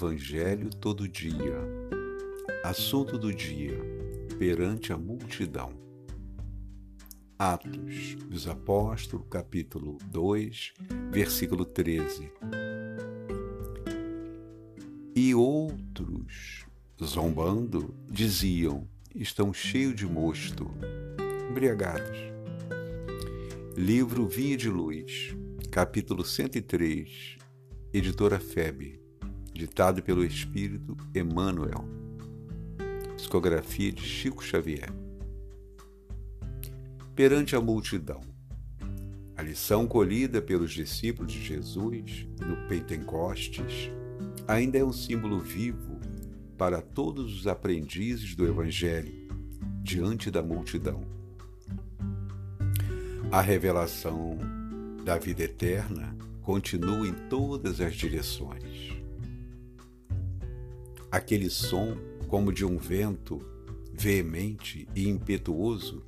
Evangelho todo dia. Assunto do dia: perante a multidão. Atos dos Apóstolos, capítulo 2, versículo 13. E outros, zombando, diziam: estão cheios de mosto, embriagados. Livro Vinha de Luz, capítulo 103, editora FEB, ditado pelo Espírito Emmanuel. Psicografia de Chico Xavier. Perante a multidão. A lição colhida pelos discípulos de Jesus no Pentecostes ainda é um símbolo vivo para todos os aprendizes do Evangelho diante da multidão. A revelação da vida eterna continua em todas as direções. Aquele som, como de um vento veemente e impetuoso,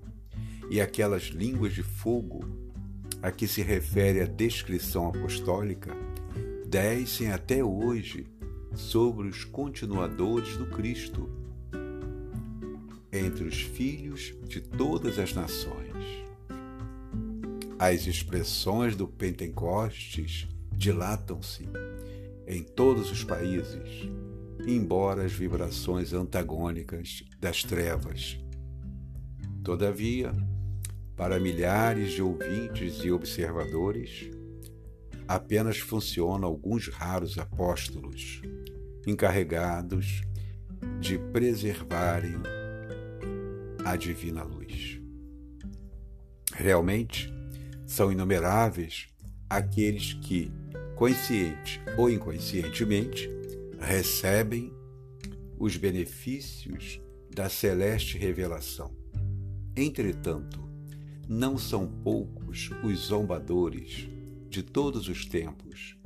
e aquelas línguas de fogo a que se refere a descrição apostólica, descem até hoje sobre os continuadores do Cristo, entre os filhos de todas as nações. As expressões do Pentecostes dilatam-se em todos os países, embora as vibrações antagônicas das trevas. Todavia, para milhares de ouvintes e observadores, apenas funcionam alguns raros apóstolos encarregados de preservarem a divina luz. Realmente, são inumeráveis aqueles que, consciente ou inconscientemente, recebem os benefícios da celeste revelação. Entretanto, não são poucos os zombadores de todos os tempos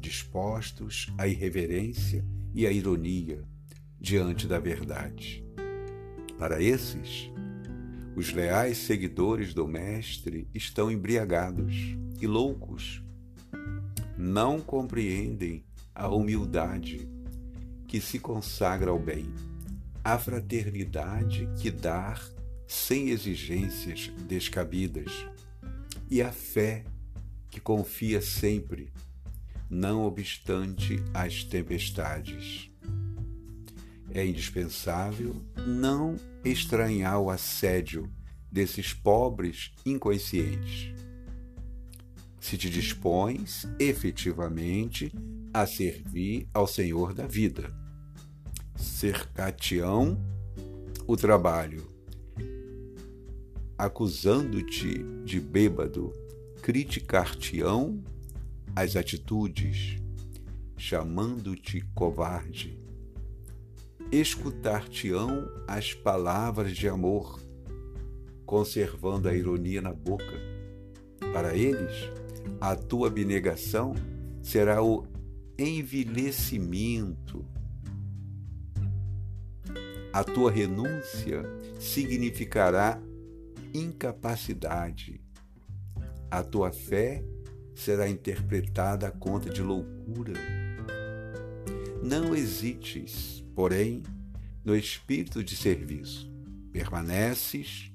dispostos à irreverência e à ironia diante da verdade. Para esses, os leais seguidores do Mestre estão embriagados e loucos. Não compreendem a humildade que se consagra ao bem, a fraternidade que dá sem exigências descabidas e a fé que confia sempre não obstante as tempestades. É indispensável não estranhar o assédio desses pobres inconscientes. Se te dispões efetivamente a servir ao Senhor da vida, cercar-te-ão o trabalho, acusando-te de bêbado, criticar-te-ão as atitudes, chamando-te covarde. Escutar-te-ão as palavras de amor, conservando a ironia na boca. Para eles, a tua abnegação será o envelhecimento. A tua renúncia significará incapacidade. A tua fé será interpretada a conta de loucura. Não hesites, porém, no espírito de serviço. Permaneces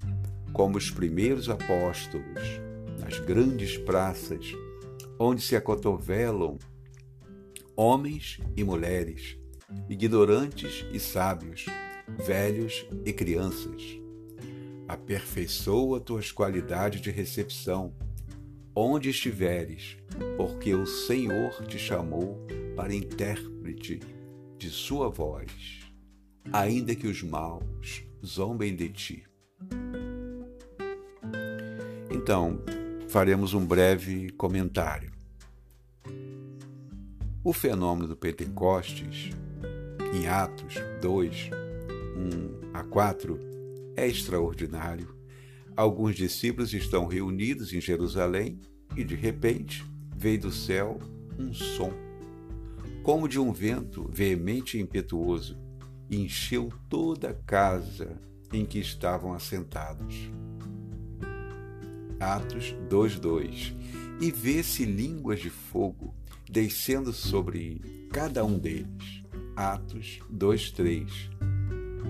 como os primeiros apóstolos nas grandes praças onde se acotovelam homens e mulheres, ignorantes e sábios, velhos e crianças. Aperfeiçoa tuas qualidades de recepção onde estiveres, porque o Senhor te chamou para intérprete de sua voz, ainda que os maus zombem de ti. Então, faremos um breve comentário. O fenômeno do Pentecostes, em Atos 2, 1 a 4, é extraordinário Alguns discípulos estão reunidos em Jerusalém e, de repente, veio do céu um som, como de um vento veemente e impetuoso, e encheu toda a casa em que estavam assentados. Atos 2:2 E vê-se línguas de fogo descendo sobre cada um deles. Atos 2, 3.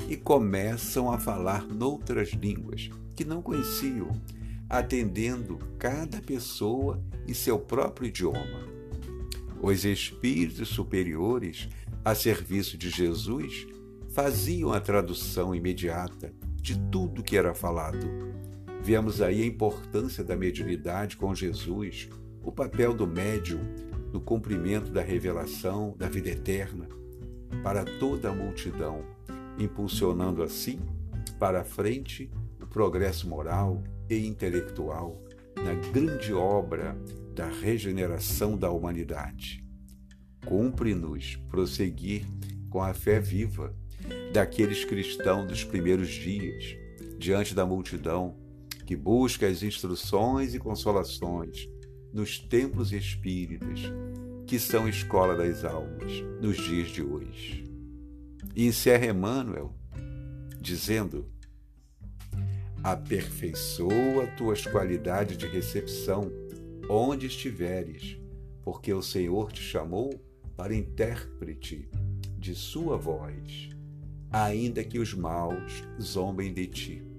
E começam a falar noutras línguas que não conheciam, atendendo cada pessoa em seu próprio idioma. Os espíritos superiores, a serviço de Jesus, faziam a tradução imediata de tudo que era falado. Vemos aí a importância da mediunidade com Jesus, o papel do médium no cumprimento da revelação da vida eterna para toda a multidão, impulsionando assim para a frente o progresso moral e intelectual na grande obra da regeneração da humanidade. Cumpre-nos prosseguir com a fé viva daqueles cristãos dos primeiros dias, diante da multidão que busca as instruções e consolações nos templos espíritas, que são escola das almas nos dias de hoje. E encerra Emmanuel dizendo: Aperfeiçoa tuas qualidades de recepção onde estiveres, porque o Senhor te chamou para intérprete de sua voz, ainda que os maus zombem de ti.